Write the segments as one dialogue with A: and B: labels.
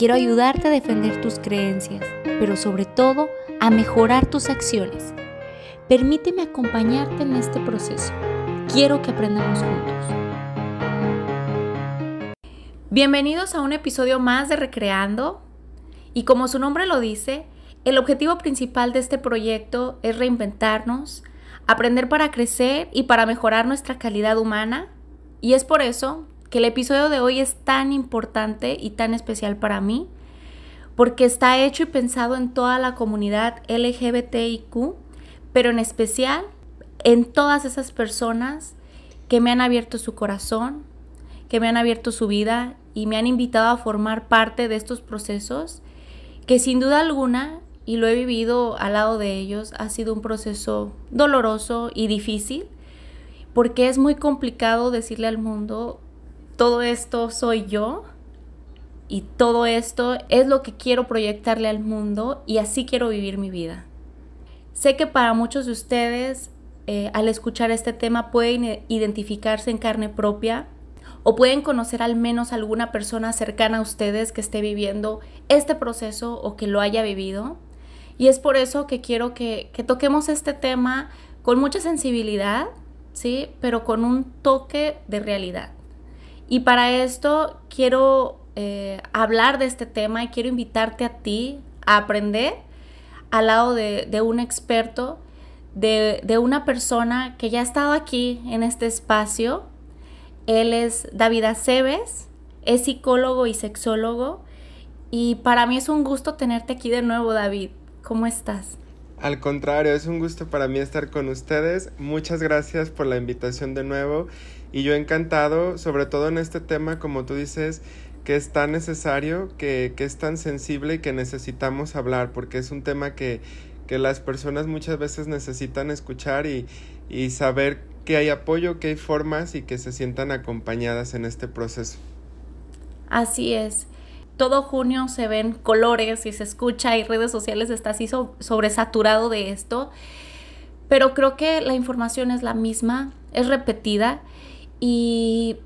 A: Quiero ayudarte a defender tus creencias, pero sobre todo a mejorar tus acciones. Permíteme acompañarte en este proceso. Quiero que aprendamos juntos. Bienvenidos a un episodio más de Recreando. Y como su nombre lo dice, el objetivo principal de este proyecto es reinventarnos, aprender para crecer y para mejorar nuestra calidad humana. Y es por eso que el episodio de hoy es tan importante y tan especial para mí, porque está hecho y pensado en toda la comunidad LGBTIQ, pero en especial en todas esas personas que me han abierto su corazón, que me han abierto su vida y me han invitado a formar parte de estos procesos, que sin duda alguna, y lo he vivido al lado de ellos, ha sido un proceso doloroso y difícil, porque es muy complicado decirle al mundo todo esto soy yo y todo esto es lo que quiero proyectarle al mundo y así quiero vivir mi vida. Sé que para muchos de ustedes eh, al escuchar este tema pueden identificarse en carne propia o pueden conocer al menos alguna persona cercana a ustedes que esté viviendo este proceso o que lo haya vivido. Y es por eso que quiero que, que toquemos este tema con mucha sensibilidad, ¿sí? Pero con un toque de realidad. Y para esto quiero eh, hablar de este tema y quiero invitarte a ti a aprender al lado de, un experto, de, de, una persona que ya ha estado aquí en este espacio. Él es David Aceves, es psicólogo y sexólogo. Y para mí es un gusto tenerte aquí de nuevo, David. ¿Cómo estás?
B: Al contrario, es un gusto para mí estar con ustedes. Muchas gracias por la invitación de nuevo y yo encantado, sobre todo en este tema, como tú dices, que es tan necesario, que, que es tan sensible y que necesitamos hablar, porque es un tema que, que las personas muchas veces necesitan escuchar y, y saber que hay apoyo, que hay formas y que se sientan acompañadas en este proceso.
A: Así es. Todo junio se ven colores y se escucha y redes sociales está así sobresaturado de esto, pero creo que la información es la misma, es repetida y,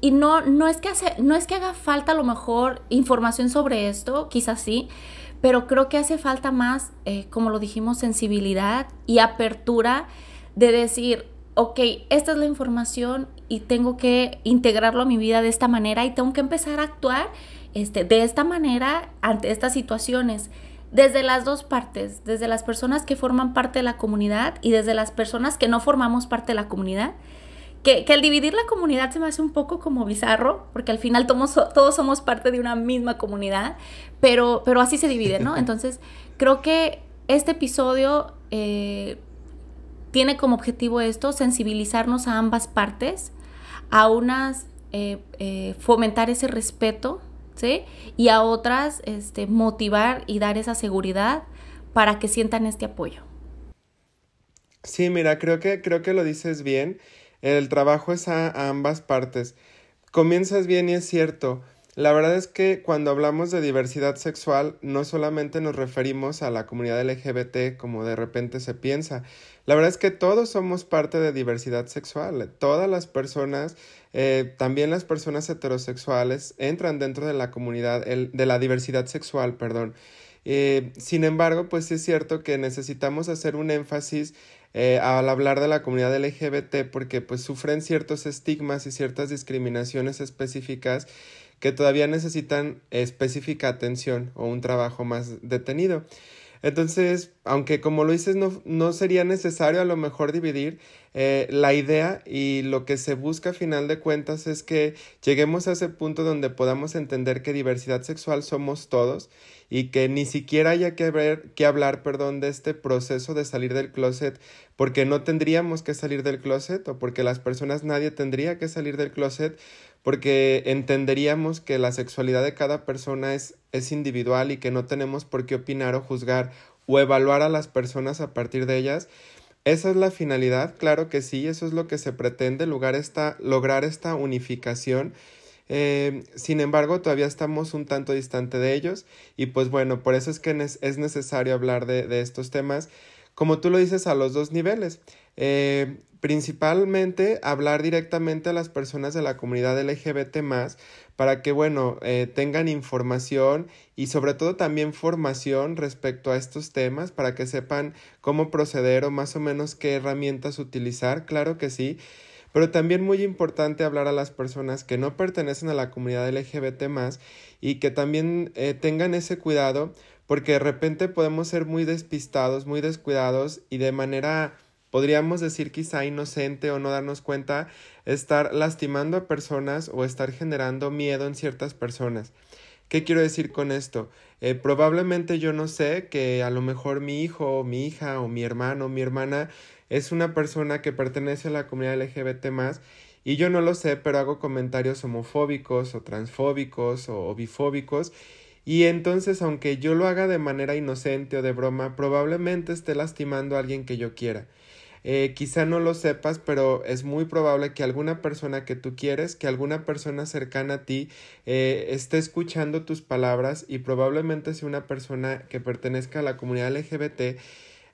A: y no, no, es que no es que haga falta a lo mejor información sobre esto, quizás sí, pero creo que hace falta más, eh, como lo dijimos, sensibilidad y apertura de decir, ok, esta es la información y tengo que integrarlo a mi vida de esta manera y tengo que empezar a actuar este, de esta manera ante estas situaciones. Desde las dos partes, desde las personas que forman parte de la comunidad y desde las personas que no formamos parte de la comunidad que, que, al dividir la comunidad se me hace un poco como bizarro, porque al final todos, todos somos parte de una misma comunidad, pero, pero así se divide, ¿no? Entonces, creo que este episodio eh, tiene como objetivo esto, sensibilizarnos a ambas partes, a unas eh, eh, fomentar ese respeto, ¿sí? Y a otras este, motivar y dar esa seguridad para que sientan este apoyo.
B: Sí, mira, creo que, creo que lo dices bien. El trabajo es a, ambas partes. Comienzas bien y es cierto. La verdad es que cuando hablamos de diversidad sexual no solamente nos referimos a la comunidad LGBT como de repente se piensa. La verdad es que todos somos parte de diversidad sexual. Todas las personas, eh, también las personas heterosexuales, entran dentro de la comunidad, de la diversidad sexual, perdón. Eh, sin embargo, pues es cierto que necesitamos hacer un énfasis eh, al hablar de la comunidad LGBT porque pues sufren ciertos estigmas y ciertas discriminaciones específicas que todavía necesitan específica atención o un trabajo más detenido. Entonces, aunque como lo dices, no, no sería necesario a lo mejor dividir, eh, la idea y lo que se busca a final de cuentas es que lleguemos a ese punto donde podamos entender que diversidad sexual somos todos y que ni siquiera haya que, ver, que hablar perdón, de este proceso de salir del closet porque no tendríamos que salir del closet o porque las personas nadie tendría que salir del closet porque entenderíamos que la sexualidad de cada persona es es individual y que no tenemos por qué opinar o juzgar o evaluar a las personas a partir de ellas. Esa es la finalidad, claro que sí, eso es lo que se pretende, lograr esta, lograr esta unificación. Eh, sin embargo, todavía estamos un tanto distante de ellos y pues bueno, por eso es que es necesario hablar de, de estos temas, como tú lo dices, a los dos niveles. Eh, principalmente hablar directamente a las personas de la comunidad LGBT más para que, bueno, eh, tengan información y sobre todo también formación respecto a estos temas para que sepan cómo proceder o más o menos qué herramientas utilizar, claro que sí. Pero también muy importante hablar a las personas que no pertenecen a la comunidad LGBT más y que también eh, tengan ese cuidado porque de repente podemos ser muy despistados, muy descuidados y de manera podríamos decir quizá inocente o no darnos cuenta, estar lastimando a personas o estar generando miedo en ciertas personas. ¿Qué quiero decir con esto? Eh, probablemente yo no sé que a lo mejor mi hijo o mi hija o mi hermano o mi hermana es una persona que pertenece a la comunidad LGBT más y yo no lo sé, pero hago comentarios homofóbicos o transfóbicos o bifóbicos y entonces aunque yo lo haga de manera inocente o de broma, probablemente esté lastimando a alguien que yo quiera. Eh, quizá no lo sepas, pero es muy probable que alguna persona que tú quieres, que alguna persona cercana a ti eh, esté escuchando tus palabras y probablemente sea una persona que pertenezca a la comunidad LGBT.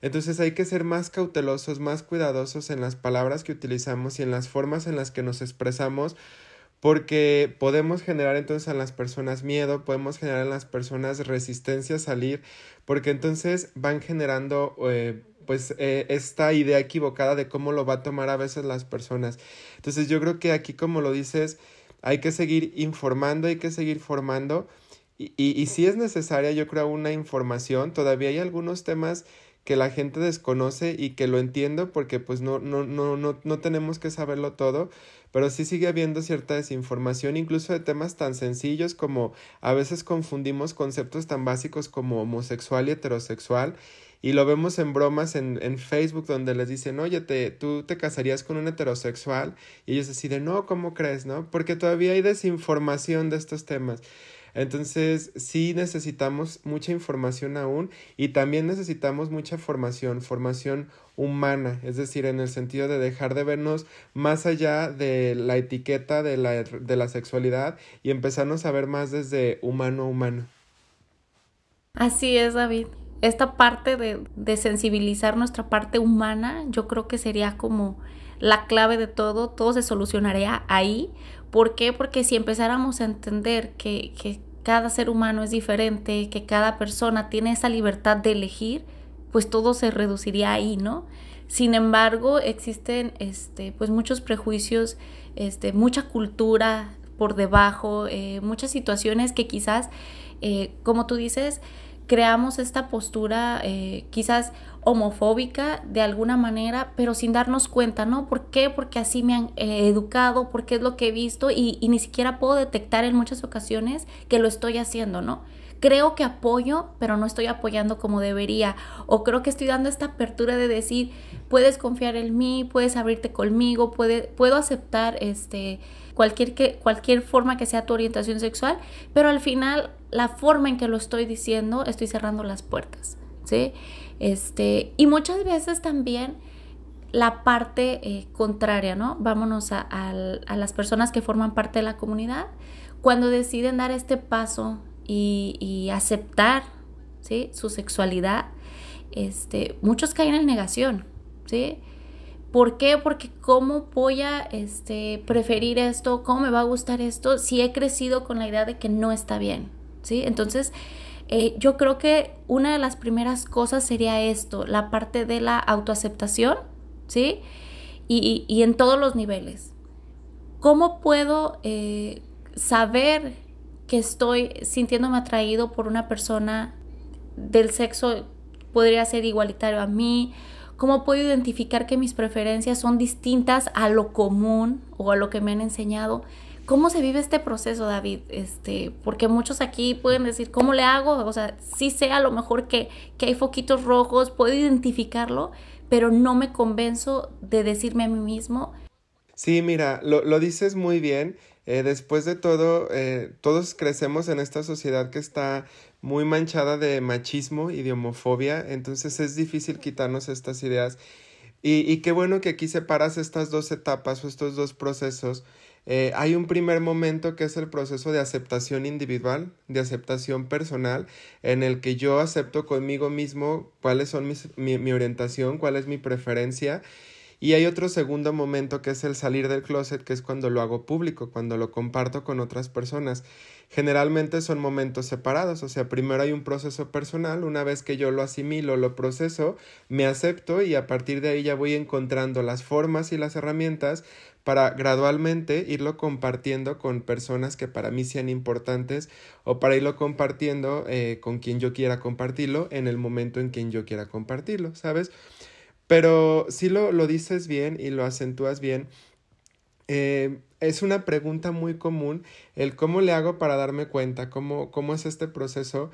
B: Entonces hay que ser más cautelosos, más cuidadosos en las palabras que utilizamos y en las formas en las que nos expresamos porque podemos generar entonces a las personas miedo, podemos generar en las personas resistencia a salir, porque entonces van generando eh, pues eh, esta idea equivocada de cómo lo va a tomar a veces las personas. Entonces yo creo que aquí como lo dices, hay que seguir informando, hay que seguir formando y, y, y si es necesaria yo creo una información, todavía hay algunos temas que la gente desconoce y que lo entiendo porque pues no, no, no, no, no tenemos que saberlo todo, pero sí sigue habiendo cierta desinformación, incluso de temas tan sencillos como a veces confundimos conceptos tan básicos como homosexual y heterosexual y lo vemos en bromas en, en Facebook donde les dicen, oye, te, tú te casarías con un heterosexual. Y ellos deciden, no, ¿cómo crees? ¿No? Porque todavía hay desinformación de estos temas. Entonces, sí necesitamos mucha información aún y también necesitamos mucha formación, formación humana, es decir, en el sentido de dejar de vernos más allá de la etiqueta de la, de la sexualidad y empezarnos a ver más desde humano a humano.
A: Así es, David esta parte de, sensibilizar nuestra parte humana, yo creo que sería como la clave de todo, todo se solucionaría ahí. ¿Por qué? Porque si empezáramos a entender que, que cada ser humano es diferente, que cada persona tiene esa libertad de elegir, pues todo se reduciría ahí, ¿no? Sin embargo, existen este, pues muchos prejuicios, este, mucha cultura por debajo, eh, muchas situaciones que quizás, eh, como tú dices, creamos esta postura eh, quizás homofóbica de alguna manera, pero sin darnos cuenta, ¿no? ¿Por qué? Porque así me han eh, educado, porque es lo que he visto y, y, ni siquiera puedo detectar en muchas ocasiones que lo estoy haciendo, ¿no? Creo que apoyo, pero no estoy apoyando como debería. O creo que estoy dando esta apertura de decir, puedes confiar en mí, puedes abrirte conmigo, puede, puedo aceptar este, cualquier, que, cualquier forma que sea tu orientación sexual, pero al final la forma en que lo estoy diciendo, estoy cerrando las puertas, ¿sí? Este, y muchas veces también la parte eh, contraria, ¿no? Vámonos a, las personas que forman parte de la comunidad, cuando deciden dar este paso y, aceptar, ¿sí? Su sexualidad, este, muchos caen en negación, ¿sí? ¿Por qué? Porque cómo voy a este, preferir esto, cómo me va a gustar esto si he crecido con la idea de que no está bien, ¿sí? Entonces, eh, yo creo que una de las primeras cosas sería esto, la parte de la autoaceptación, ¿sí? Y, en todos los niveles. ¿Cómo puedo eh, saber que estoy sintiéndome atraído por una persona del sexo, podría ser igualitario a mí? ¿Cómo puedo identificar que mis preferencias son distintas a lo común o a lo que me han enseñado? ¿Cómo se vive este proceso, David? Este, porque muchos aquí pueden decir, ¿cómo le hago? O sea, sí sé a lo mejor que, que hay foquitos rojos, puedo identificarlo, pero no me convenzo de decirme a mí mismo.
B: Sí, mira, lo, lo dices muy bien. Eh, después de todo, eh, todos crecemos en esta sociedad que está muy manchada de machismo y de homofobia, entonces es difícil quitarnos estas ideas. Y, y qué bueno que aquí separas estas dos etapas o estos dos procesos. Eh, hay un primer momento que es el proceso de aceptación individual, de aceptación personal, en el que yo acepto conmigo mismo cuáles son mis, mi, mi orientación, cuál es mi preferencia y hay otro segundo momento que es el salir del closet, que es cuando lo hago público, cuando lo comparto con otras personas. Generalmente son momentos separados, o sea, primero hay un proceso personal, una vez que yo lo asimilo, lo proceso, me acepto y a partir de ahí ya voy encontrando las formas y las herramientas para gradualmente irlo compartiendo con personas que para mí sean importantes o para irlo compartiendo eh, con quien yo quiera compartirlo en el momento en quien yo quiera compartirlo, ¿sabes? Pero si lo, lo dices bien y lo acentúas bien. Eh, es una pregunta muy común el cómo le hago para darme cuenta, cómo, cómo es este proceso.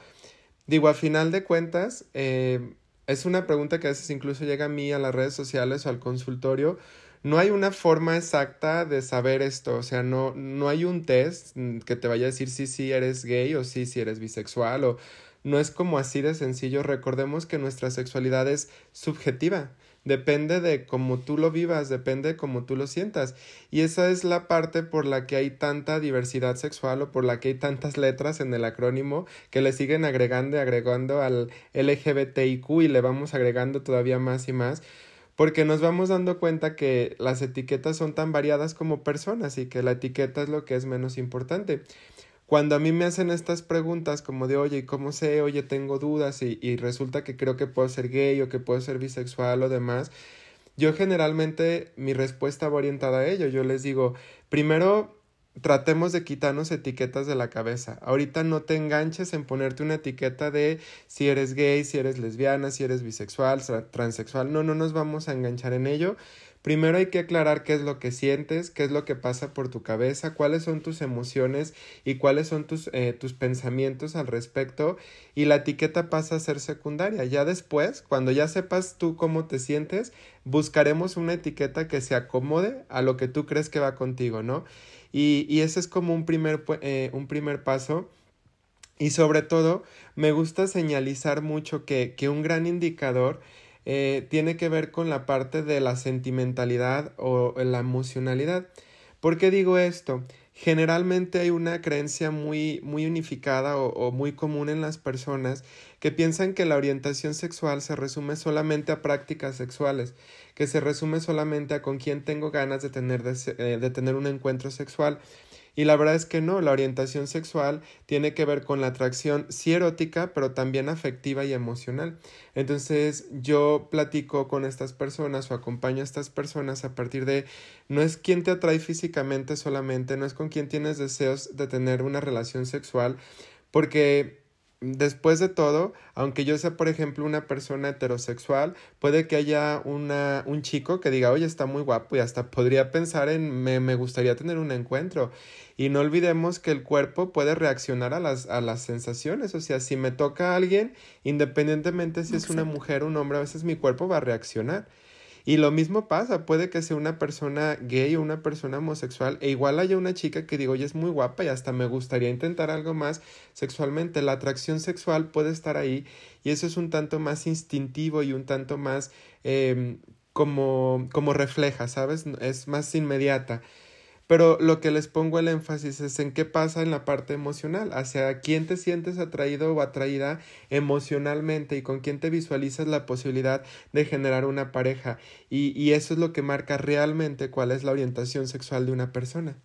B: Digo, a final de cuentas, eh, es una pregunta que a veces incluso llega a mí a las redes sociales o al consultorio. No hay una forma exacta de saber esto, o sea, no, no hay un test que te vaya a decir si sí, eres gay o sí, si eres bisexual o no es como así de sencillo. Recordemos que nuestra sexualidad es subjetiva depende de cómo tú lo vivas, depende de cómo tú lo sientas. Y esa es la parte por la que hay tanta diversidad sexual o por la que hay tantas letras en el acrónimo que le siguen agregando y agregando al LGBTIQ y le vamos agregando todavía más y más porque nos vamos dando cuenta que las etiquetas son tan variadas como personas y que la etiqueta es lo que es menos importante. Cuando a mí me hacen estas preguntas como de, oye, ¿cómo sé? Oye, tengo dudas y, y resulta que creo que puedo ser gay o que puedo ser bisexual o demás, yo generalmente mi respuesta va orientada a ello. Yo les digo, primero tratemos de quitarnos etiquetas de la cabeza. Ahorita no te enganches en ponerte una etiqueta de si eres gay, si eres lesbiana, si eres bisexual, transexual. No, no nos vamos a enganchar en ello. Primero hay que aclarar qué es lo que sientes, qué es lo que pasa por tu cabeza, cuáles son tus emociones y cuáles son tus, eh, tus pensamientos al respecto y la etiqueta pasa a ser secundaria. Ya después, cuando ya sepas tú cómo te sientes, buscaremos una etiqueta que se acomode a lo que tú crees que va contigo, ¿no? Y, y ese es como un primer, eh, un primer paso. Y sobre todo, me gusta señalizar mucho que, que un gran indicador eh, tiene que ver con la parte de la sentimentalidad o la emocionalidad. ¿Por qué digo esto? Generalmente hay una creencia muy, muy unificada o, o, muy común en las personas que piensan que la orientación sexual se resume solamente a prácticas sexuales, que se resume solamente a con quién tengo ganas de tener, eh, de tener un encuentro sexual. Y la verdad es que no, la orientación sexual tiene que ver con la atracción sí erótica, pero también afectiva y emocional. Entonces yo platico con estas personas o acompaño a estas personas a partir de no es quien te atrae físicamente solamente, no es con quien tienes deseos de tener una relación sexual, porque después de todo, aunque yo sea, por ejemplo, una persona heterosexual, puede que haya una, un chico que diga, oye, está muy guapo y hasta podría pensar en, me, me gustaría tener un encuentro. Y no olvidemos que el cuerpo puede reaccionar a las, a las sensaciones. O sea, si me toca a alguien, independientemente si es una mujer o un hombre, a veces mi cuerpo va a reaccionar. Y lo mismo pasa, puede que sea una persona gay o una persona homosexual e igual haya una chica que digo, oye, es muy guapa y hasta me gustaría intentar algo más sexualmente. La atracción sexual puede estar ahí y eso es un tanto más instintivo y un tanto más eh, como, como refleja, ¿sabes? Es más inmediata. Pero lo que les pongo el énfasis es en qué pasa en la parte emocional, hacia quién te sientes atraído o atraída emocionalmente y con quién te visualizas la posibilidad de generar una pareja. Y, y eso es lo que marca realmente cuál es la orientación sexual de una persona.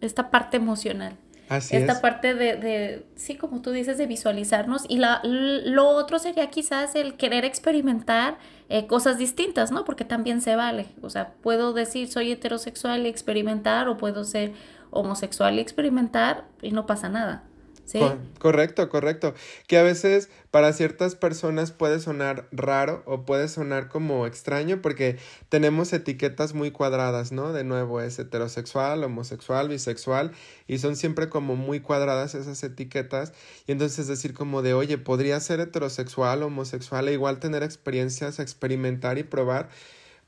A: Esta parte emocional.
B: Así
A: esta
B: es.
A: parte de, de, sí, como tú dices, de visualizarnos. Y la, lo otro sería quizás el querer experimentar eh, cosas distintas, ¿no? Porque también se vale. O sea, puedo decir soy heterosexual y experimentar, o puedo ser homosexual y experimentar y no pasa nada. ¿Sí?
B: Correcto, correcto. Que a veces para ciertas personas puede sonar raro o puede sonar como extraño porque tenemos etiquetas muy cuadradas, ¿no? De nuevo es heterosexual, homosexual, bisexual y son siempre como muy cuadradas esas etiquetas y entonces decir como de, oye, podría ser heterosexual, homosexual e igual tener experiencias, experimentar y probar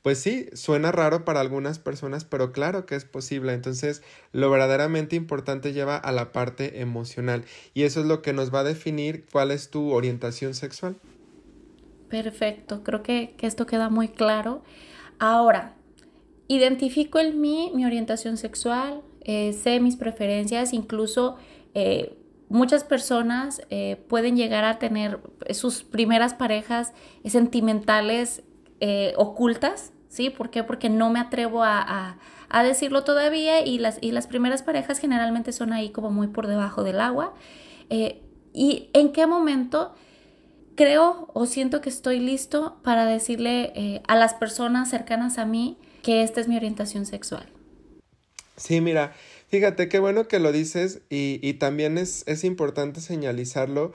B: pues sí, suena raro para algunas personas, pero claro que es posible. Entonces, lo verdaderamente importante lleva a la parte emocional y eso es lo que nos va a definir cuál es tu orientación sexual.
A: Perfecto, creo que, esto queda muy claro. Ahora, identifico en mí mi orientación sexual, eh, sé mis preferencias, incluso eh, muchas personas eh, pueden llegar a tener sus primeras parejas sentimentales ocultas, ¿sí? ¿Por qué? Porque no me atrevo a, decirlo todavía y las, y las primeras parejas generalmente son ahí como muy por debajo del agua. ¿Y en qué momento? creo o siento que estoy listo para decirle eh, a las personas cercanas a mí que esta es mi orientación sexual.
B: Sí, mira, fíjate qué bueno que lo dices y, y también es, es importante señalizarlo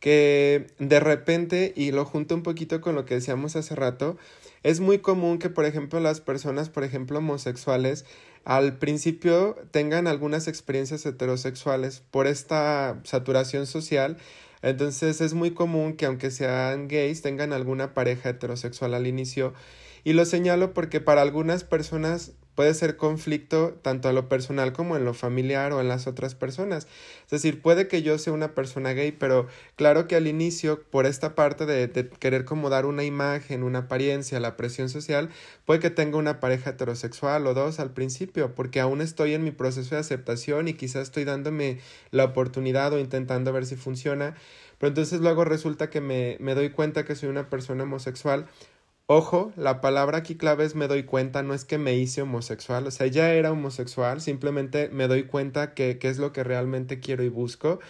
B: que de repente, y lo junto un poquito con lo que decíamos hace rato, es muy común que, por ejemplo, las personas, por ejemplo, homosexuales, al principio tengan algunas experiencias heterosexuales por esta saturación social. Entonces es muy común que aunque sean gays tengan alguna pareja heterosexual al inicio. Y lo señalo porque para algunas personas puede ser conflicto tanto a lo personal como en lo familiar o en las otras personas. Es decir, puede que yo sea una persona gay, pero claro que al inicio, por esta parte de, querer como dar una imagen, una apariencia, la presión social, puede que tenga una pareja heterosexual o dos al principio, porque aún estoy en mi proceso de aceptación y quizás estoy dándome la oportunidad o intentando ver si funciona. Pero entonces luego resulta que me, me doy cuenta que soy una persona homosexual Ojo, la palabra aquí clave es me doy cuenta, no es que me hice homosexual, o sea, ya era homosexual, simplemente me doy cuenta que, que es lo que realmente quiero y busco.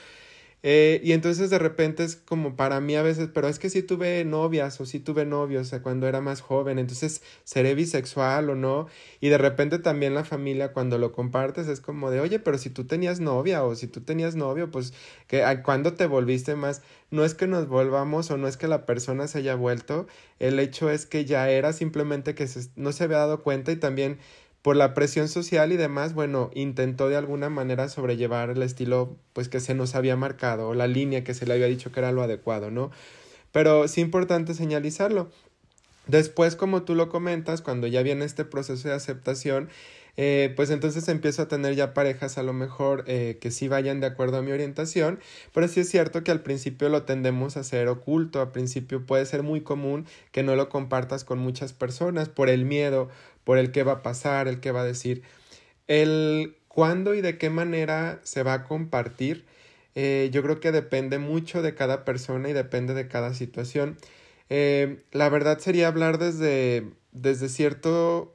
B: Eh, y entonces de repente es como para mí a veces, pero es que si tuve novias o si tuve novios, cuando era más joven, entonces seré bisexual o no. Y de repente también la familia cuando lo compartes es como de, oye, pero si tú tenías novia o si tú tenías novio, pues que cuando te volviste más, no es que nos volvamos o no es que la persona se haya vuelto, el hecho es que ya era simplemente que no se había dado cuenta y también por la presión social y demás, bueno, intentó de alguna manera sobrellevar el estilo pues que se nos había marcado o la línea que se le había dicho que era lo adecuado, ¿no? Pero sí importante señalizarlo. Después, como tú lo comentas, cuando ya viene este proceso de aceptación, eh, pues entonces empiezo a tener ya parejas a lo mejor eh, que sí vayan de acuerdo a mi orientación, pero sí es cierto que al principio lo tendemos a hacer oculto, al principio puede ser muy común que no lo compartas con muchas personas por el miedo, por el qué va a pasar, el qué va a decir. El cuándo y de qué manera se va a compartir, eh, yo creo que depende mucho de cada persona y depende de cada situación. Eh, la verdad sería hablar desde, desde cierto...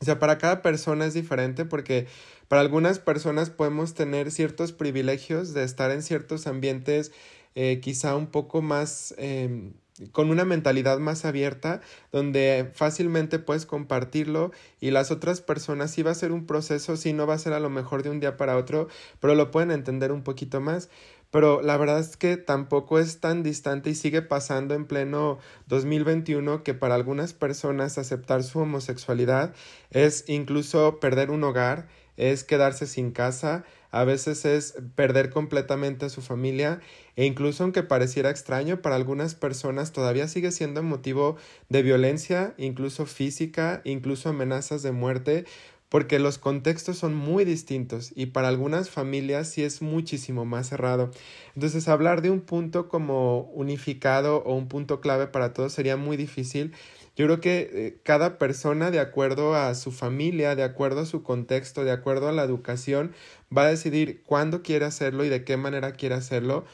B: O sea, para cada persona es diferente porque para algunas personas podemos tener ciertos privilegios de estar en ciertos ambientes eh, quizá un poco más em, con una mentalidad más abierta, donde fácilmente puedes compartirlo y las otras personas sí va a ser un proceso, sí no va a ser a lo mejor de un día para otro, pero lo pueden entender un poquito más. Pero la verdad es que tampoco es tan distante y sigue pasando en pleno 2021 que para algunas personas aceptar su homosexualidad es incluso perder un hogar, es quedarse sin casa, a veces es perder completamente a su familia e incluso aunque pareciera extraño, para algunas personas todavía sigue siendo motivo de violencia, incluso física, incluso amenazas de muerte, porque los contextos son muy distintos y para algunas familias sí es muchísimo más cerrado. Entonces hablar de un punto como unificado o un punto clave para todos sería muy difícil yo creo que eh, cada persona, de acuerdo a su familia, de acuerdo a su contexto, de acuerdo a la educación, va a decidir cuándo quiere hacerlo y de qué manera quiere hacerlo.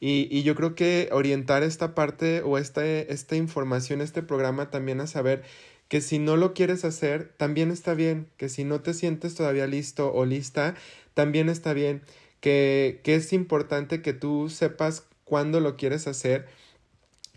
B: Y, y yo creo que orientar esta parte o esta, esta información, este programa también a saber que si no lo quieres hacer, también está bien, que si no te sientes todavía listo o lista, también está bien, que, que es importante que tú sepas cuándo lo quieres hacer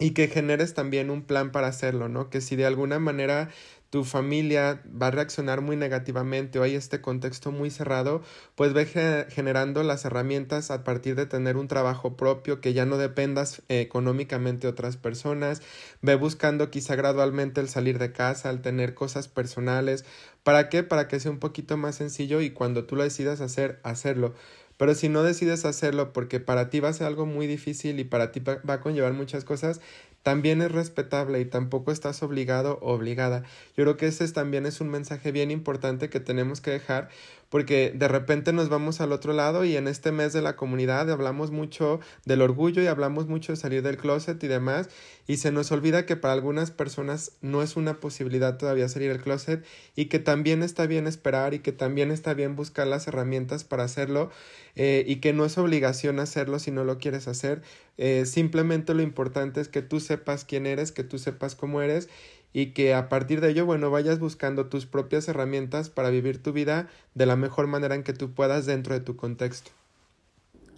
B: y que generes también un plan para hacerlo, ¿no? Que si de alguna manera tu familia va a reaccionar muy negativamente o hay este contexto muy cerrado, pues ve generando las herramientas a partir de tener un trabajo propio, que ya no dependas económicamente de otras personas, ve buscando quizá gradualmente el salir de casa, el tener cosas personales, ¿para qué? Para que sea un poquito más sencillo y cuando tú lo decidas hacer, hacerlo pero si no decides hacerlo porque para ti va a ser algo muy difícil y para ti va a conllevar muchas cosas, también es respetable y tampoco estás obligado o obligada. Yo creo que ese también es un mensaje bien importante que tenemos que dejar porque de repente nos vamos al otro lado y en este mes de la comunidad hablamos mucho del orgullo y hablamos mucho de salir del closet y demás y se nos olvida que para algunas personas no es una posibilidad todavía salir del closet y que también está bien esperar y que también está bien buscar las herramientas para hacerlo eh, y que no es obligación hacerlo si no lo quieres hacer. Eh, simplemente lo importante es que tú sepas quién eres, que tú sepas cómo eres y que a partir de ello, bueno, vayas buscando tus propias herramientas para vivir tu vida de la mejor manera en que tú puedas dentro de tu contexto.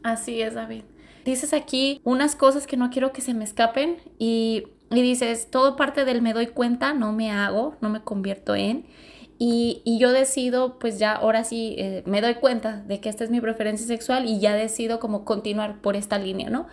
A: Así es, David. Dices aquí unas cosas que no quiero que se me escapen y, y dices, todo parte del me doy cuenta, no me hago, no me convierto en. Y, y, yo decido, pues ya ahora sí eh, me doy cuenta de que esta es mi preferencia sexual y ya decido como continuar por esta línea, ¿no?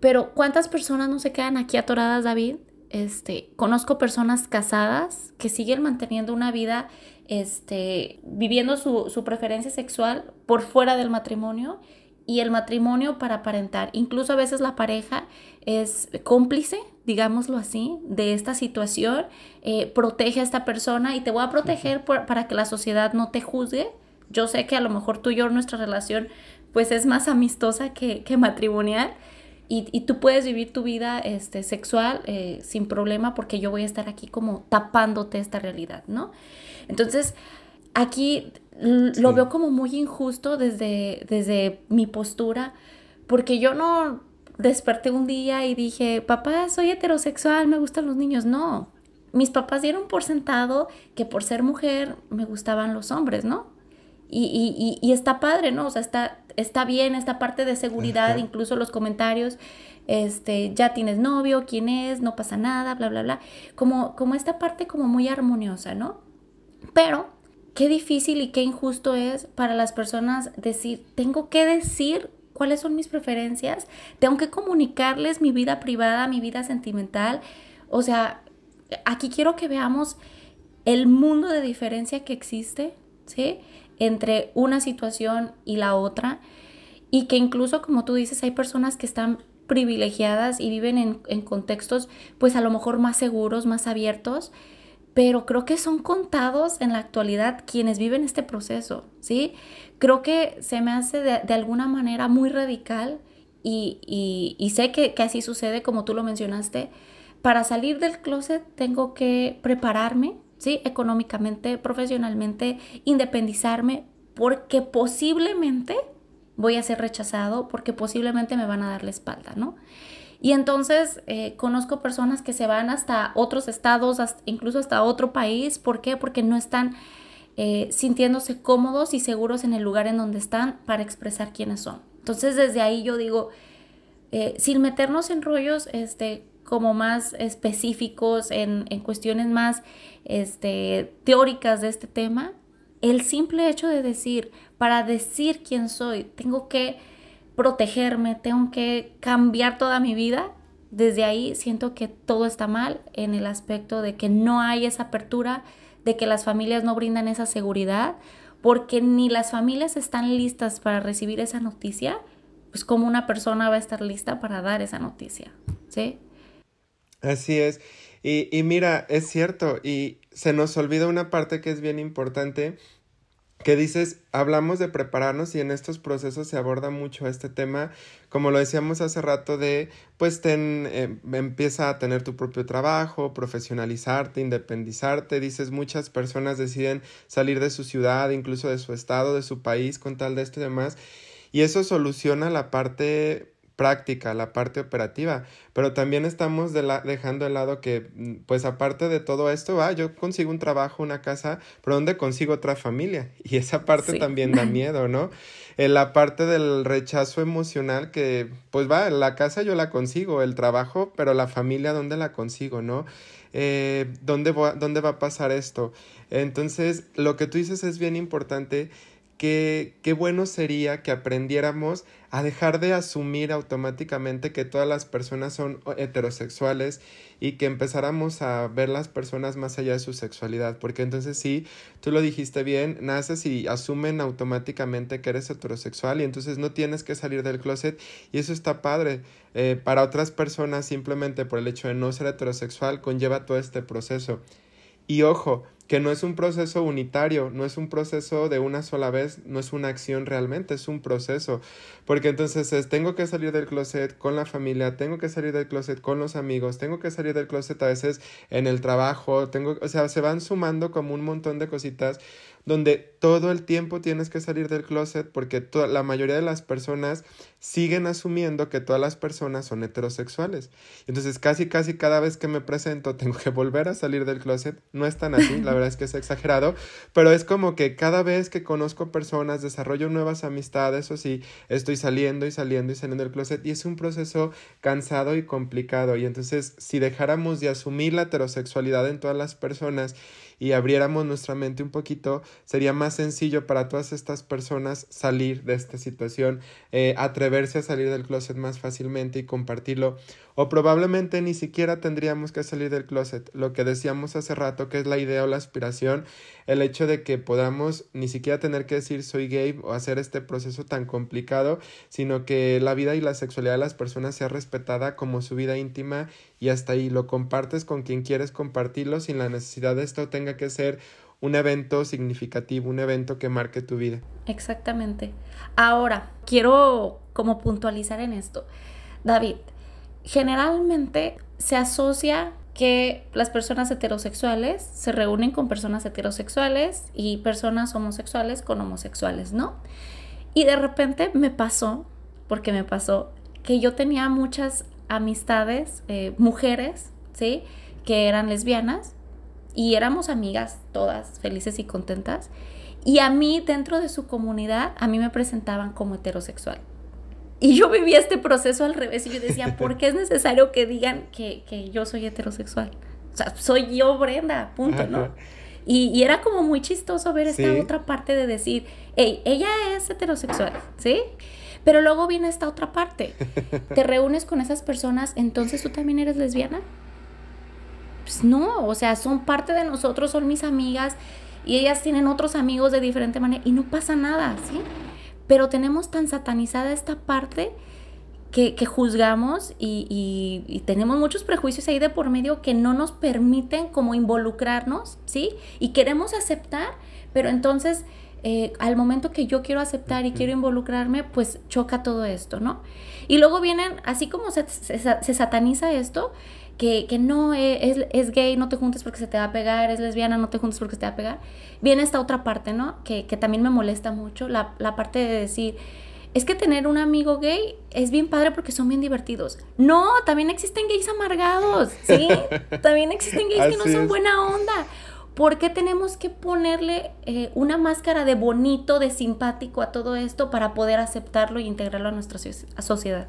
A: Pero ¿cuántas personas no se quedan aquí atoradas, David? Este, conozco personas casadas que siguen manteniendo una vida, este, viviendo su, preferencia sexual por fuera del matrimonio y el matrimonio para aparentar. Incluso a veces la pareja es cómplice, digámoslo así, de esta situación, eh, protege a esta persona y te voy a proteger para que la sociedad no te juzgue. Yo sé que a lo mejor tú y yo nuestra relación pues es más amistosa que matrimonial, y, tú puedes vivir tu vida este, sexual eh, sin problema porque yo voy a estar aquí como tapándote esta realidad, ¿no? Entonces, aquí lo veo como muy injusto desde, desde mi postura porque yo no desperté un día y dije, papá, soy heterosexual, me gustan los niños. No, mis papás dieron por sentado que por ser mujer me gustaban los hombres, ¿no? Y, y, y, está padre, ¿no? O sea, está, está bien esta parte de seguridad, incluso los comentarios, este, ya tienes novio, quién es, no pasa nada, bla, bla, bla. Como, como esta parte como muy armoniosa, ¿no? Pero qué difícil y qué injusto es para las personas decir, tengo que decir cuáles son mis preferencias, tengo que comunicarles mi vida privada, mi vida sentimental. O sea, aquí quiero que veamos el mundo de diferencia que existe, ¿sí? Entre una situación y la otra y que incluso como tú dices hay personas que están privilegiadas y viven en, contextos pues a lo mejor más seguros, más abiertos, pero creo que son contados en la actualidad quienes viven este proceso, ¿sí? Creo que se me hace de, alguna manera muy radical y, y, sé que, que así sucede como tú lo mencionaste. Para salir del closet tengo que prepararme, ¿sí? Económicamente, profesionalmente, independizarme, porque posiblemente voy a ser rechazado, porque posiblemente me van a dar la espalda, ¿no? Y entonces eh, conozco personas que se van hasta otros estados, incluso hasta otro país. ¿Por qué? Porque no están eh, sintiéndose cómodos y seguros en el lugar en donde están para expresar quiénes son. Entonces desde ahí yo digo, eh, sin meternos en rollos, este, como más específicos, en, cuestiones más este, teóricas de este tema, el simple hecho de decir, para decir quién soy, tengo que protegerme, tengo que cambiar toda mi vida, desde ahí siento que todo está mal en el aspecto de que no hay esa apertura, de que las familias no brindan esa seguridad, porque ni las familias están listas para recibir esa noticia, pues como una persona va a estar lista para dar esa noticia, ¿sí?
B: Así es. Y, y mira, es cierto, y se nos olvida una parte que es bien importante, que dices, hablamos de prepararnos y en estos procesos se aborda mucho este tema, como lo decíamos hace rato, de pues ten, eh, empieza a tener tu propio trabajo, profesionalizarte, independizarte, dices, muchas personas deciden salir de su ciudad, incluso de su estado, de su país, con tal de esto y demás, y eso soluciona la parte práctica, la parte operativa, pero también estamos de la, dejando de lado que, mm, pues aparte de todo esto, ah, yo consigo un trabajo, una casa, pero ¿dónde consigo otra familia? Y esa parte también da miedo, ¿no? En la parte del rechazo emocional que, pues va, la casa yo la consigo, el trabajo, pero la familia, ¿dónde la consigo, no? Eh, ¿dónde, ¿Dónde va a pasar esto? Entonces, lo que tú dices es bien importante qué, qué bueno sería que aprendiéramos a dejar de asumir automáticamente que todas las personas son heterosexuales y que empezáramos a ver las personas más allá de su sexualidad, porque entonces sí, tú lo dijiste bien, naces y asumen automáticamente que eres heterosexual y entonces no tienes que salir del closet y eso está padre. Eh, para otras personas simplemente por el hecho de no ser heterosexual conlleva todo este proceso. Y ojo, que no es un proceso unitario, no es un proceso de una sola vez, no es una acción realmente, es un proceso. Porque entonces es, tengo que salir del closet con la familia, tengo que salir del closet con los amigos, tengo que salir del closet a veces en el trabajo, tengo, o sea, se van sumando como un montón de cositas donde todo el tiempo tienes que salir del closet porque la mayoría de las personas siguen asumiendo que todas las personas son heterosexuales. Entonces casi casi cada vez que me presento tengo que volver a salir del closet. No es tan así, la verdad es que es exagerado, pero es como que cada vez que conozco personas, desarrollo nuevas amistades o sí, estoy saliendo y saliendo y saliendo del closet y es un proceso cansado y complicado. Y entonces si dejáramos de asumir la heterosexualidad en todas las personas y abriéramos nuestra mente un poquito, sería más sencillo para todas estas personas salir de esta situación, eh, atreverse a salir del closet más fácilmente y compartirlo. O probablemente ni siquiera tendríamos que salir del closet. Lo que decíamos hace rato, que es la idea o la aspiración, el hecho de que podamos ni siquiera tener que decir soy gay o hacer este proceso tan complicado, sino que la vida y la sexualidad de las personas sea respetada como su vida íntima y hasta ahí lo compartes con quien quieres compartirlo sin la necesidad de esto tenga que ser un evento significativo, un evento que marque tu vida.
A: Exactamente. Ahora, quiero como puntualizar en esto. David, generalmente se asocia que las personas heterosexuales se reúnen con personas heterosexuales y personas homosexuales con homosexuales, ¿no? Y de repente me pasó, porque me pasó, que yo tenía muchas amistades, eh, mujeres, ¿sí? Que eran lesbianas y éramos amigas todas felices y contentas. Y a mí, dentro de su comunidad, a mí me presentaban como heterosexual. Y yo vivía este proceso al revés y yo decía, ¿por qué es necesario que digan que, que yo soy heterosexual? O sea, soy yo Brenda, punto, ¿no? Y, y, era como muy chistoso ver esta otra parte de decir, hey, ella es heterosexual, ¿sí? Pero luego viene esta otra parte. Te reúnes con esas personas, entonces tú también eres lesbiana. Pues no, o sea, son parte de nosotros, son mis amigas y ellas tienen otros amigos de diferente manera y no pasa nada, ¿sí? Pero tenemos tan satanizada esta parte que, que juzgamos y, y, tenemos muchos prejuicios ahí de por medio que no nos permiten como involucrarnos, ¿sí? Y queremos aceptar, pero entonces eh, al momento que yo quiero aceptar y quiero involucrarme, pues choca todo esto, ¿no? Y luego vienen, así como se, se, sataniza esto, que, que no eh, es, es, gay, no te juntes porque se te va a pegar, es lesbiana, no te juntes porque se te va a pegar. Viene esta otra parte, ¿no? Que, que también me molesta mucho, la, la parte de decir, es que tener un amigo gay es bien padre porque son bien divertidos. No, también existen gays amargados, ¿sí? también existen gays que no son buena onda. ¿Por qué tenemos que ponerle eh, una máscara de bonito, de simpático a todo esto para poder aceptarlo e integrarlo a nuestra sociedad?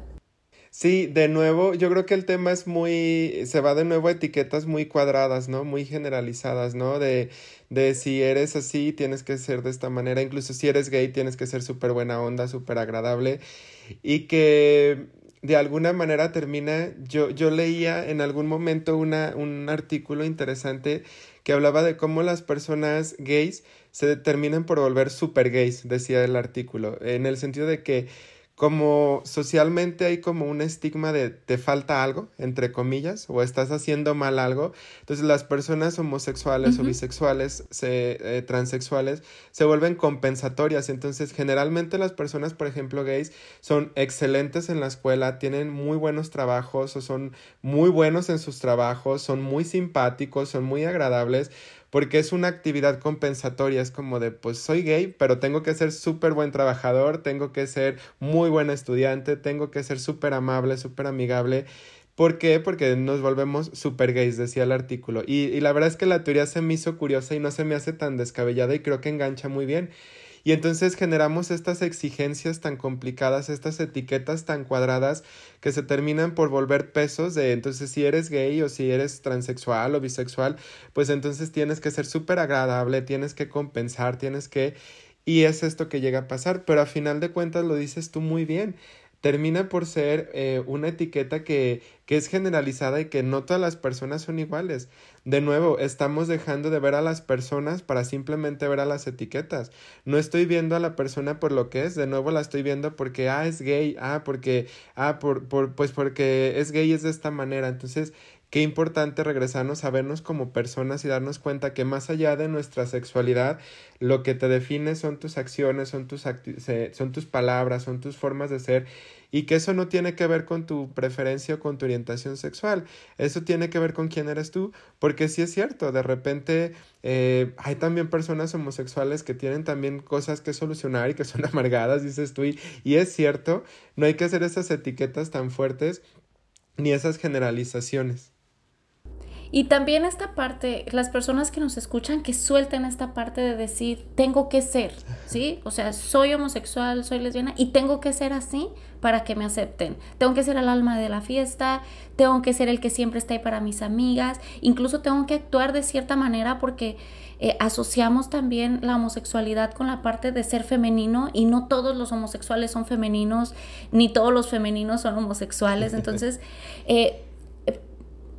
B: Sí, de nuevo, yo creo que el tema es muy, se va de nuevo a etiquetas muy cuadradas, ¿no? Muy generalizadas, ¿no? De, de si eres así, tienes que ser de esta manera, incluso si eres gay, tienes que ser súper buena onda, súper agradable, y que de alguna manera termina, yo, yo leía en algún momento una, un artículo interesante que hablaba de cómo las personas gays se determinan por volver super gays, decía el artículo, en el sentido de que como socialmente hay como un estigma de te falta algo, entre comillas, o estás haciendo mal algo. Entonces las personas homosexuales o bisexuales, se, eh, transexuales, se vuelven compensatorias. Entonces generalmente las personas, por ejemplo, gays, son excelentes en la escuela, tienen muy buenos trabajos o son muy buenos en sus trabajos, son muy simpáticos, son muy agradables, porque es una actividad compensatoria, es como de, pues soy gay, pero tengo que ser súper buen trabajador, tengo que ser muy buen estudiante, tengo que ser súper amable, súper amigable. ¿Por qué? Porque nos volvemos super gays, decía el artículo. Y, y la verdad es que la teoría se me hizo curiosa y no se me hace tan descabellada y creo que engancha muy bien. Y entonces generamos estas exigencias tan complicadas, estas etiquetas tan cuadradas que se terminan por volver pesos de entonces si eres gay o si eres transexual o bisexual, pues entonces tienes que ser súper agradable, tienes que compensar, tienes que... y es esto que llega a pasar, pero a final de cuentas lo dices tú muy bien termina por ser eh, una etiqueta que, que es generalizada y que no todas las personas son iguales. De nuevo, estamos dejando de ver a las personas para simplemente ver a las etiquetas. No estoy viendo a la persona por lo que es, de nuevo la estoy viendo porque, ah, es gay, ah, porque, ah, por, por, pues porque es gay es de esta manera. Entonces, Qué importante regresarnos a vernos como personas y darnos cuenta que más allá de nuestra sexualidad, lo que te define son tus acciones, son tus, son tus palabras, son tus formas de ser y que eso no tiene que ver con tu preferencia o con tu orientación sexual, eso tiene que ver con quién eres tú, porque sí es cierto, de repente eh, hay también personas homosexuales que tienen también cosas que solucionar y que son amargadas, dices tú, y, y es cierto, no hay que hacer esas etiquetas tan fuertes ni esas generalizaciones.
A: Y también esta parte, las personas que nos escuchan, que suelten esta parte de decir, tengo que ser, ¿sí? O sea, soy homosexual, soy lesbiana y tengo que ser así para que me acepten. Tengo que ser el alma de la fiesta, tengo que ser el que siempre está ahí para mis amigas, incluso tengo que actuar de cierta manera porque eh, asociamos también la homosexualidad con la parte de ser femenino y no todos los homosexuales son femeninos, ni todos los femeninos son homosexuales. Entonces, eh,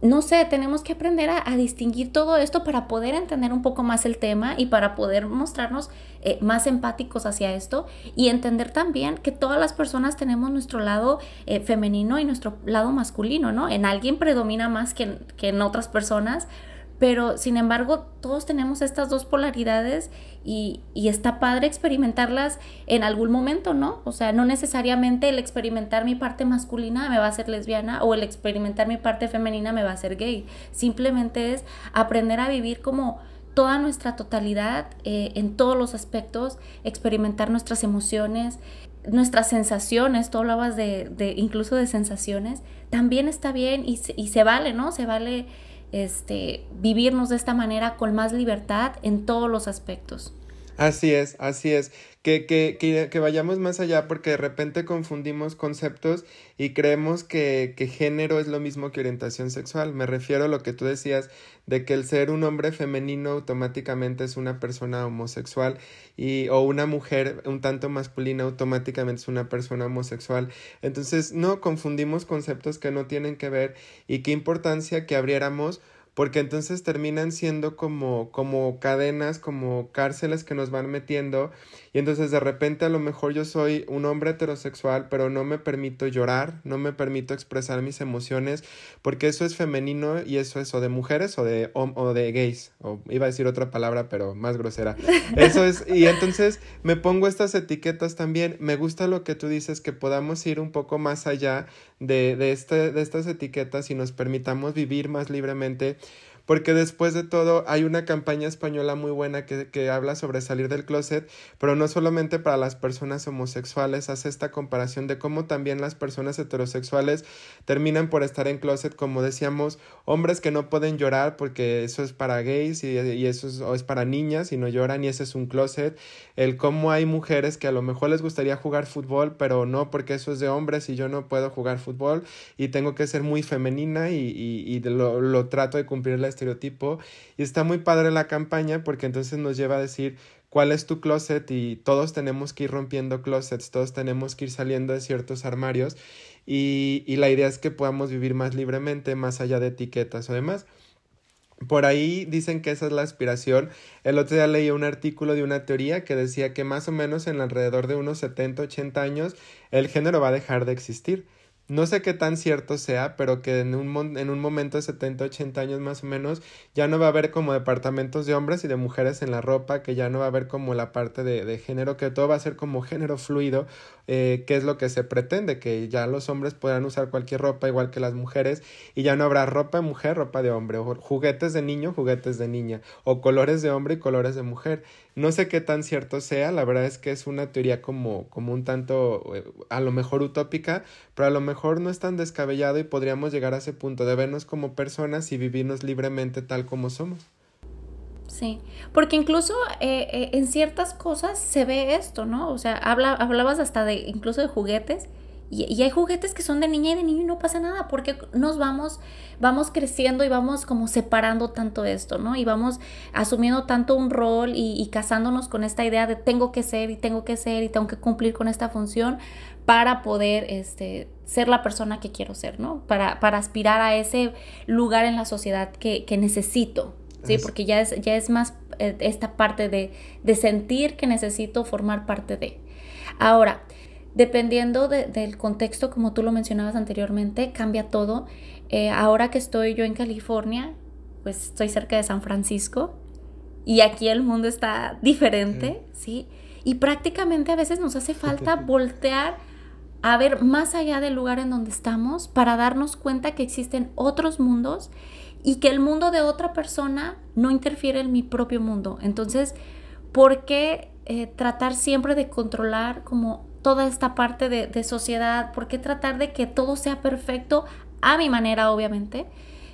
A: no sé, tenemos que aprender a, distinguir todo esto para poder entender un poco más el tema y para poder mostrarnos eh, más empáticos hacia esto y entender también que todas las personas tenemos nuestro lado eh, femenino y nuestro lado masculino, ¿no? En alguien predomina más que, que en otras personas, pero sin embargo todos tenemos estas dos polaridades y, y, está padre experimentarlas en algún momento, ¿no? O sea, no necesariamente el experimentar mi parte masculina me va a hacer lesbiana o el experimentar mi parte femenina me va a hacer gay. Simplemente es aprender a vivir como toda nuestra totalidad eh, en todos los aspectos, experimentar nuestras emociones, nuestras sensaciones, tú hablabas de, de incluso de sensaciones, también está bien y y se vale, ¿no? Se vale este, vivirnos de esta manera con más libertad en todos los aspectos.
B: Así es, así es. Que, que, que, que, vayamos más allá porque de repente confundimos conceptos y creemos que, que género es lo mismo que orientación sexual. Me refiero a lo que tú decías de que el ser un hombre femenino automáticamente es una persona homosexual y o una mujer un tanto masculina automáticamente es una persona homosexual. Entonces no confundimos conceptos que no tienen que ver y qué importancia que abriéramos porque entonces terminan siendo como, como cadenas, como cárceles que nos van metiendo y entonces de repente a lo mejor yo soy un hombre heterosexual, pero no me permito llorar, no me permito expresar mis emociones, porque eso es femenino y eso es o de mujeres o de, o, de gays, o iba a decir otra palabra, pero más grosera. Eso es, y entonces me pongo estas etiquetas también, me gusta lo que tú dices, que podamos ir un poco más allá de, de, este, de estas etiquetas y nos permitamos vivir más libremente porque después de todo hay una campaña española muy buena que, que, habla sobre salir del closet, pero no solamente para las personas homosexuales, hace esta comparación de cómo también las personas heterosexuales terminan por estar en closet, como decíamos, hombres que no pueden llorar porque eso es para gays y, y eso es, o es para niñas y no lloran y ese es un closet, el cómo hay mujeres que a lo mejor les gustaría jugar fútbol, pero no porque eso es de hombres y yo no puedo jugar fútbol y tengo que ser muy femenina y, y, y lo, lo trato de cumplir la estereotipo y está muy padre la campaña porque entonces nos lleva a decir cuál es tu closet y todos tenemos que ir rompiendo closets, todos tenemos que ir saliendo de ciertos armarios y, y la idea es que podamos vivir más libremente, más allá de etiquetas o demás. Por ahí dicen que esa es la aspiración. El otro día leí un artículo de una teoría que decía que más o menos en alrededor de unos 70, 80 años el género va a dejar de existir. No sé qué tan cierto sea, pero que en un, en un momento de 70, 80 años más o menos ya no va a haber como departamentos de hombres y de mujeres en la ropa, que ya no va a haber como la parte de, de género, que todo va a ser como género fluido, eh, que es lo que se pretende, que ya los hombres puedan usar cualquier ropa igual que las mujeres y ya no habrá ropa de mujer, ropa de hombre, o juguetes de niño, juguetes de niña, o colores de hombre y colores de mujer. No sé qué tan cierto sea, la verdad es que es una teoría como, como un tanto, eh, a lo mejor utópica, pero a lo mejor no es tan descabellado y podríamos llegar a ese punto de vernos como personas y vivirnos libremente tal como somos.
A: Sí, porque incluso eh, eh, en ciertas cosas se ve esto, ¿no? O sea, habla, hablabas hasta de incluso de juguetes Y, hay juguetes que son de niña y de niño y no pasa nada, porque nos vamos, vamos creciendo y vamos como separando tanto esto, ¿no? Y vamos asumiendo tanto un rol y, casándonos con esta idea de tengo que ser y tengo que ser y tengo que cumplir con esta función para poder este, ser la persona que quiero ser, ¿no? Para, para aspirar a ese lugar en la sociedad que, necesito, ¿sí? Porque ya es, ya es más eh, esta parte de, de sentir que necesito formar parte de. Ahora, dependiendo del contexto, como tú lo mencionabas anteriormente, cambia todo. Eh, ahora que estoy yo en California, pues estoy cerca de San Francisco y aquí el mundo está diferente, ¿sí? Y prácticamente a veces nos hace falta voltear a ver más allá del lugar en donde estamos para darnos cuenta que existen otros mundos y que el mundo de otra persona no interfiere en mi propio mundo. Entonces, ¿por qué eh, tratar siempre de controlar como toda esta parte de, sociedad? ¿Por qué tratar de que todo sea perfecto a mi manera, obviamente?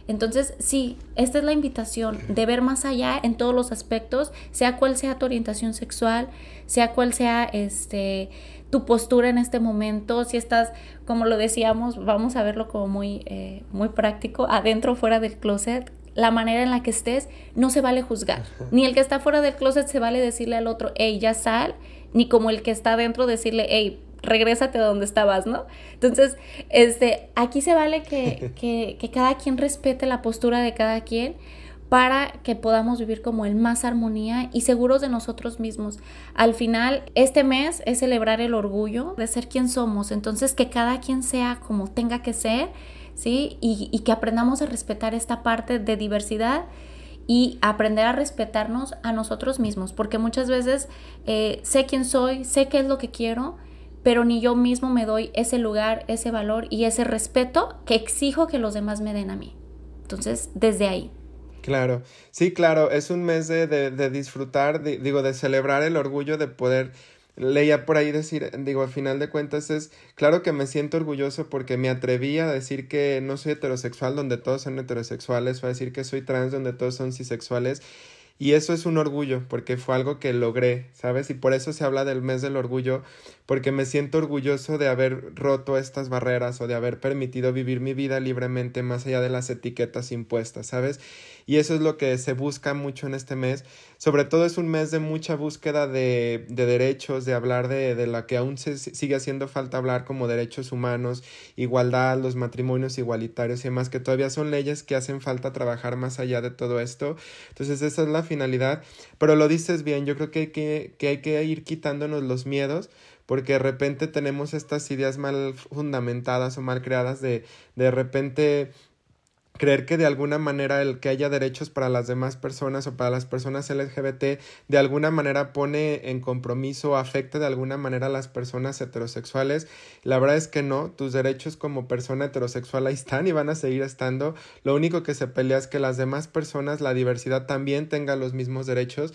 A: Entonces, sí, esta es la invitación de ver más allá en todos los aspectos, sea cual sea tu orientación sexual, sea cual sea este tu postura en este momento, si estás, como lo decíamos, vamos a verlo como muy, eh, muy práctico, adentro o fuera del closet, la manera en la que estés, no se vale juzgar. Ni el que está fuera del closet se vale decirle al otro, hey, ya sal, ni como el que está dentro decirle, hey, regrésate a donde estabas, ¿no? Entonces, este, aquí se vale que, que, que cada quien respete la postura de cada quien para que podamos vivir como en más armonía y seguros de nosotros mismos. Al final, este mes es celebrar el orgullo de ser quien somos, entonces que cada quien sea como tenga que ser, ¿sí? Y, que aprendamos a respetar esta parte de diversidad y aprender a respetarnos a nosotros mismos, porque muchas veces eh, sé quién soy, sé qué es lo que quiero, pero ni yo mismo me doy ese lugar, ese valor y ese respeto que exijo que los demás me den a mí. Entonces, desde ahí.
B: Claro, sí, claro, es un mes de, de, de disfrutar, digo, de celebrar el orgullo de poder leía por ahí decir, digo, a final de cuentas es, claro que me siento orgulloso porque me atreví a decir que no soy heterosexual donde todos son heterosexuales o a decir que soy trans donde todos son cisexuales y eso es un orgullo, porque fue algo que logré, ¿sabes? Y por eso se habla del mes del orgullo, porque me siento orgulloso de haber roto estas barreras o de haber permitido vivir mi vida libremente más allá de las etiquetas impuestas, ¿sabes? Y eso es lo que se busca mucho en este mes. Sobre todo es un mes de mucha búsqueda de, de derechos, de hablar de, de la que aún se sigue haciendo falta hablar como derechos humanos, igualdad, los matrimonios igualitarios y demás, que todavía son leyes que hacen falta trabajar más allá de todo esto. Entonces esa es la finalidad. Pero lo dices bien, yo creo que hay que, que, hay que ir quitándonos los miedos porque de repente tenemos estas ideas mal fundamentadas o mal creadas de de repente creer que de alguna manera el que haya derechos para las demás personas o para las personas LGBT de alguna manera pone en compromiso o afecta de alguna manera a las personas heterosexuales. La verdad es que no, tus derechos como persona heterosexual ahí están y van a seguir estando. Lo único que se pelea es que las demás personas, la diversidad también tenga los mismos derechos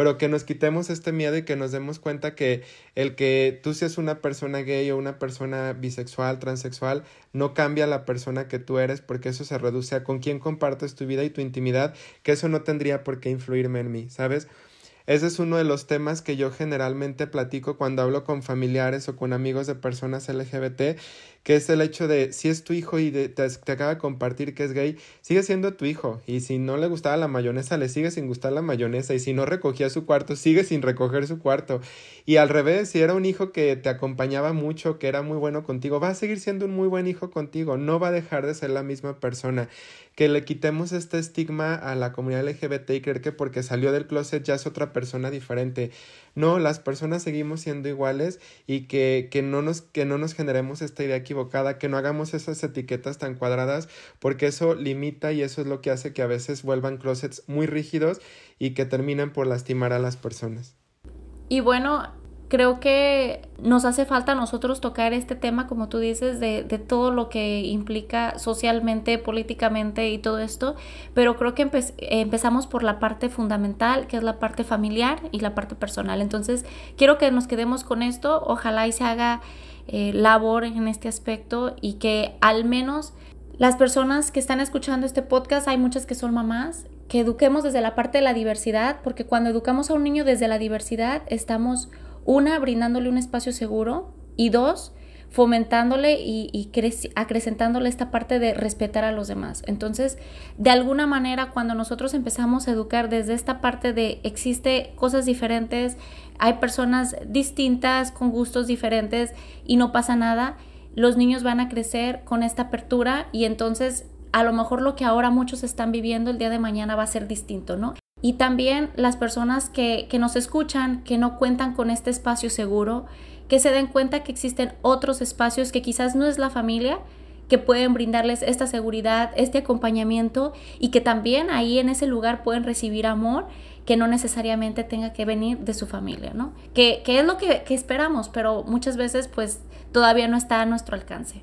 B: pero que nos quitemos este miedo y que nos demos cuenta que el que tú seas una persona gay o una persona bisexual, transexual, no cambia la persona que tú eres porque eso se reduce a con quién compartes tu vida y tu intimidad, que eso no tendría por qué influirme en mí, ¿sabes? Ese es uno de los temas que yo generalmente platico cuando hablo con familiares o con amigos de personas LGBT que es el hecho de si es tu hijo y te, acaba de compartir que es gay, sigue siendo tu hijo. Y si no le gustaba la mayonesa, le sigue sin gustar la mayonesa. Y si no recogía su cuarto, sigue sin recoger su cuarto. Y al revés, si era un hijo que te acompañaba mucho, que era muy bueno contigo, va a seguir siendo un muy buen hijo contigo. No va a dejar de ser la misma persona. Que le quitemos este estigma a la comunidad LGBT y creer que porque salió del closet ya es otra persona diferente. No, las personas seguimos siendo iguales y que, que, no, nos, que no nos generemos esta idea equivocada, que no hagamos esas etiquetas tan cuadradas, porque eso limita y eso es lo que hace que a veces vuelvan closets muy rígidos y que terminen por lastimar a las personas.
A: Y bueno, creo que nos hace falta a nosotros tocar este tema, como tú dices, de todo lo que implica socialmente, políticamente y todo esto, pero creo que empezamos por la parte fundamental, que es la parte familiar y la parte personal. Entonces, quiero que nos quedemos con esto, ojalá y se haga eh, labor en este aspecto y que al menos las personas que están escuchando este podcast, hay muchas que son mamás, que eduquemos desde la parte de la diversidad, porque cuando educamos a un niño desde la diversidad, estamos una, brindándole un espacio seguro y dos, fomentándole y, acrecentándole esta parte de respetar a los demás. Entonces, de alguna manera, cuando nosotros empezamos a educar desde esta parte de existe cosas diferentes, hay personas distintas, con gustos diferentes y no pasa nada, los niños van a crecer con esta apertura y entonces a lo mejor lo que ahora muchos están viviendo el día de mañana va a ser distinto, ¿no? Y también las personas que, que nos escuchan, que no cuentan con este espacio seguro, que se den cuenta que existen otros espacios que quizás no es la familia, que pueden brindarles esta seguridad, este acompañamiento y que también ahí en ese lugar pueden recibir amor que no necesariamente tenga que venir de su familia, ¿no? Que, que es lo que, que esperamos, pero muchas veces pues todavía no está a nuestro alcance.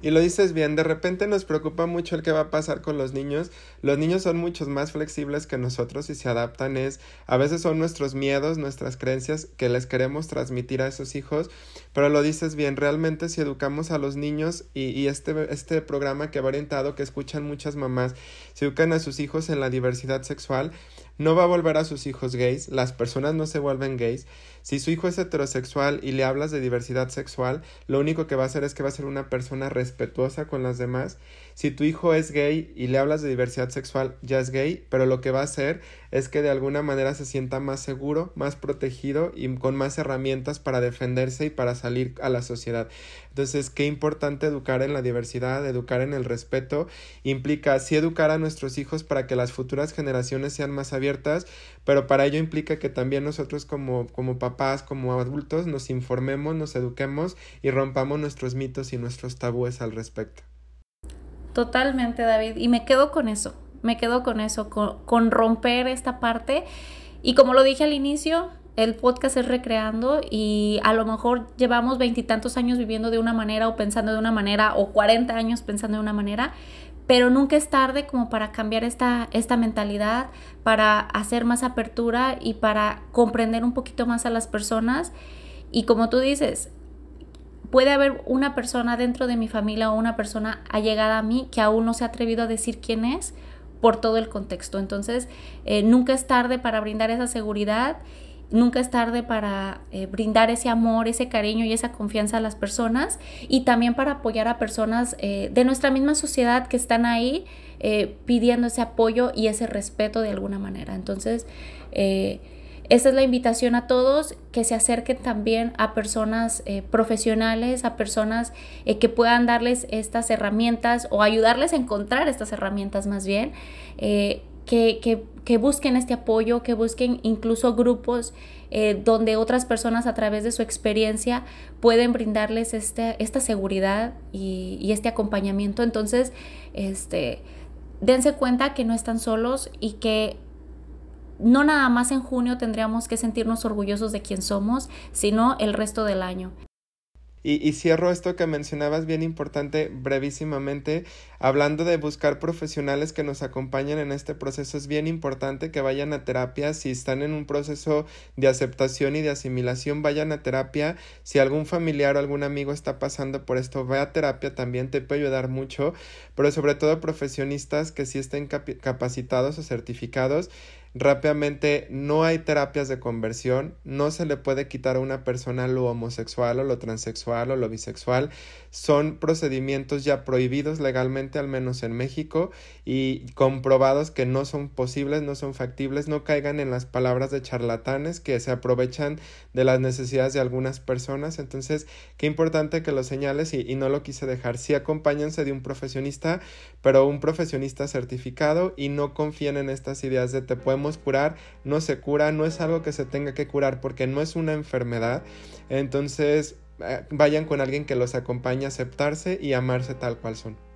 B: Y lo dices bien, de repente nos preocupa mucho el que va a pasar con los niños. Los niños son muchos más flexibles que nosotros y se adaptan. Es, a veces son nuestros miedos, nuestras creencias que les queremos transmitir a esos hijos. Pero lo dices bien, realmente si educamos a los niños y, y este, este programa que va orientado, que escuchan muchas mamás, si educan a sus hijos en la diversidad sexual, no va a volver a sus hijos gays, las personas no se vuelven gays. Si su hijo es heterosexual y le hablas de diversidad sexual, lo único que va a hacer es que va a ser una persona respetuosa con las demás. Si tu hijo es gay y le hablas de diversidad sexual, ya es gay, pero lo que va a hacer es que de alguna manera se sienta más seguro, más protegido y con más herramientas para defenderse y para salir a la sociedad. Entonces, qué importante educar en la diversidad, educar en el respeto, implica así educar a nuestros hijos para que las futuras generaciones sean más abiertas, pero para ello implica que también nosotros como, como papás, como adultos, nos informemos, nos eduquemos y rompamos nuestros mitos y nuestros tabúes al respecto.
A: Totalmente, David, y me quedo con eso me quedo con eso, con, romper esta parte. Y como lo dije al inicio, el podcast es recreando y a lo mejor llevamos veintitantos años viviendo de una manera o pensando de una manera o cuarenta años pensando de una manera, pero nunca es tarde como para cambiar esta, esta mentalidad, para hacer más apertura y para comprender un poquito más a las personas. Y como tú dices, puede haber una persona dentro de mi familia o una persona allegada a mí que aún no se ha atrevido a decir quién es por todo el contexto. Entonces, eh, nunca es tarde para brindar esa seguridad, nunca es tarde para eh, brindar ese amor, ese cariño y esa confianza a las personas y también para apoyar a personas eh, de nuestra misma sociedad que están ahí pidiendo ese apoyo y ese respeto de alguna manera. Entonces, esa es la invitación a todos que se acerquen también a personas eh, profesionales, a personas eh, que puedan darles estas herramientas o ayudarles a encontrar estas herramientas más bien, eh, que, que, busquen este apoyo, que busquen incluso grupos donde otras personas a través de su experiencia pueden brindarles este, esta seguridad y, y este acompañamiento. Entonces, este, dense cuenta que no están solos y que no nada más en junio tendríamos que sentirnos orgullosos de quién somos, sino el resto del año.
B: Y, cierro esto que mencionabas bien importante brevísimamente, hablando de buscar profesionales que nos acompañen en este proceso, es bien importante que vayan a terapia, si están en un proceso de aceptación y de asimilación, vayan a terapia, si algún familiar o algún amigo está pasando por esto, vaya a terapia también, te puede ayudar mucho, pero sobre todo profesionistas que sí estén capacitados o certificados Rápidamente, no hay terapias de conversión, no se le puede quitar a una persona lo homosexual o lo transexual o lo bisexual, son procedimientos ya prohibidos legalmente, al menos en México, y comprobados que no son posibles, no son factibles, no caigan en las palabras de charlatanes que se aprovechan de las necesidades de algunas personas. Entonces, qué importante que lo señales y, no lo quise dejar. Sí, acompáñense de un profesionista, pero un profesionista certificado y no confíen en estas ideas de te podemos curar, no se cura, no es algo que se tenga que curar porque no es una enfermedad. Entonces, eh, vayan con alguien que los acompañe a aceptarse y amarse tal cual son.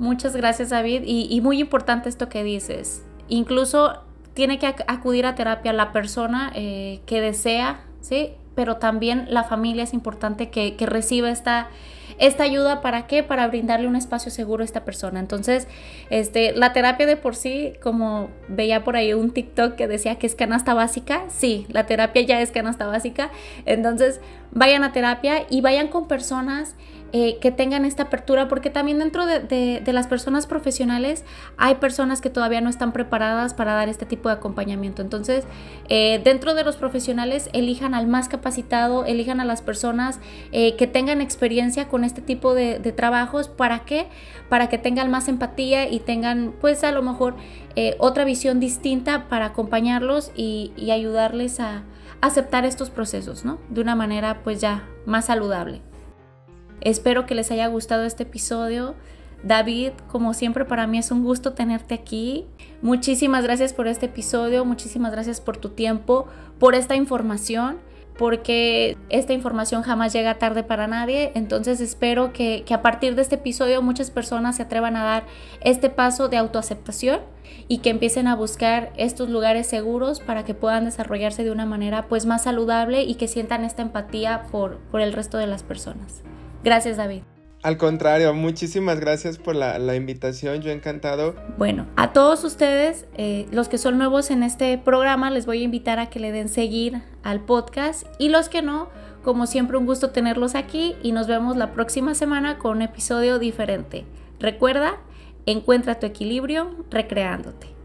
A: Muchas gracias David y, muy importante esto que dices. Incluso tiene que acudir a terapia la persona eh, que desea, ¿sí? Pero también la familia es importante que, que reciba esta esta ayuda para qué? Para brindarle un espacio seguro a esta persona. Entonces, este, la terapia de por sí, como veía por ahí un TikTok que decía que es canasta básica, sí, la terapia ya es canasta básica. Entonces, vayan a terapia y vayan con personas eh, que tengan esta apertura, porque también dentro de, las personas profesionales hay personas que todavía no están preparadas para dar este tipo de acompañamiento. Entonces, eh, dentro de los profesionales, elijan al más capacitado, elijan a las personas eh, que tengan experiencia con este tipo de, trabajos. ¿Para qué? Para que tengan más empatía y tengan, pues, a lo mejor otra visión distinta para acompañarlos y, y ayudarles a aceptar estos procesos, ¿no? De una manera, pues, ya más saludable. Espero que les haya gustado este episodio. David, como siempre para mí es un gusto tenerte aquí. Muchísimas gracias por este episodio, muchísimas gracias por tu tiempo, por esta información, porque esta información jamás llega tarde para nadie. Entonces espero que, a partir de este episodio muchas personas se atrevan a dar este paso de autoaceptación y que empiecen a buscar estos lugares seguros para que puedan desarrollarse de una manera pues más saludable y que sientan esta empatía por el resto de las personas. Gracias, David.
B: Al contrario, muchísimas gracias por la, invitación, yo encantado.
A: Bueno, a todos ustedes, eh, los que son nuevos en este programa, les voy a invitar a que le den seguir al podcast y los que no, como siempre un gusto tenerlos aquí y nos vemos la próxima semana con un episodio diferente. Recuerda, encuentra tu equilibrio recreándote.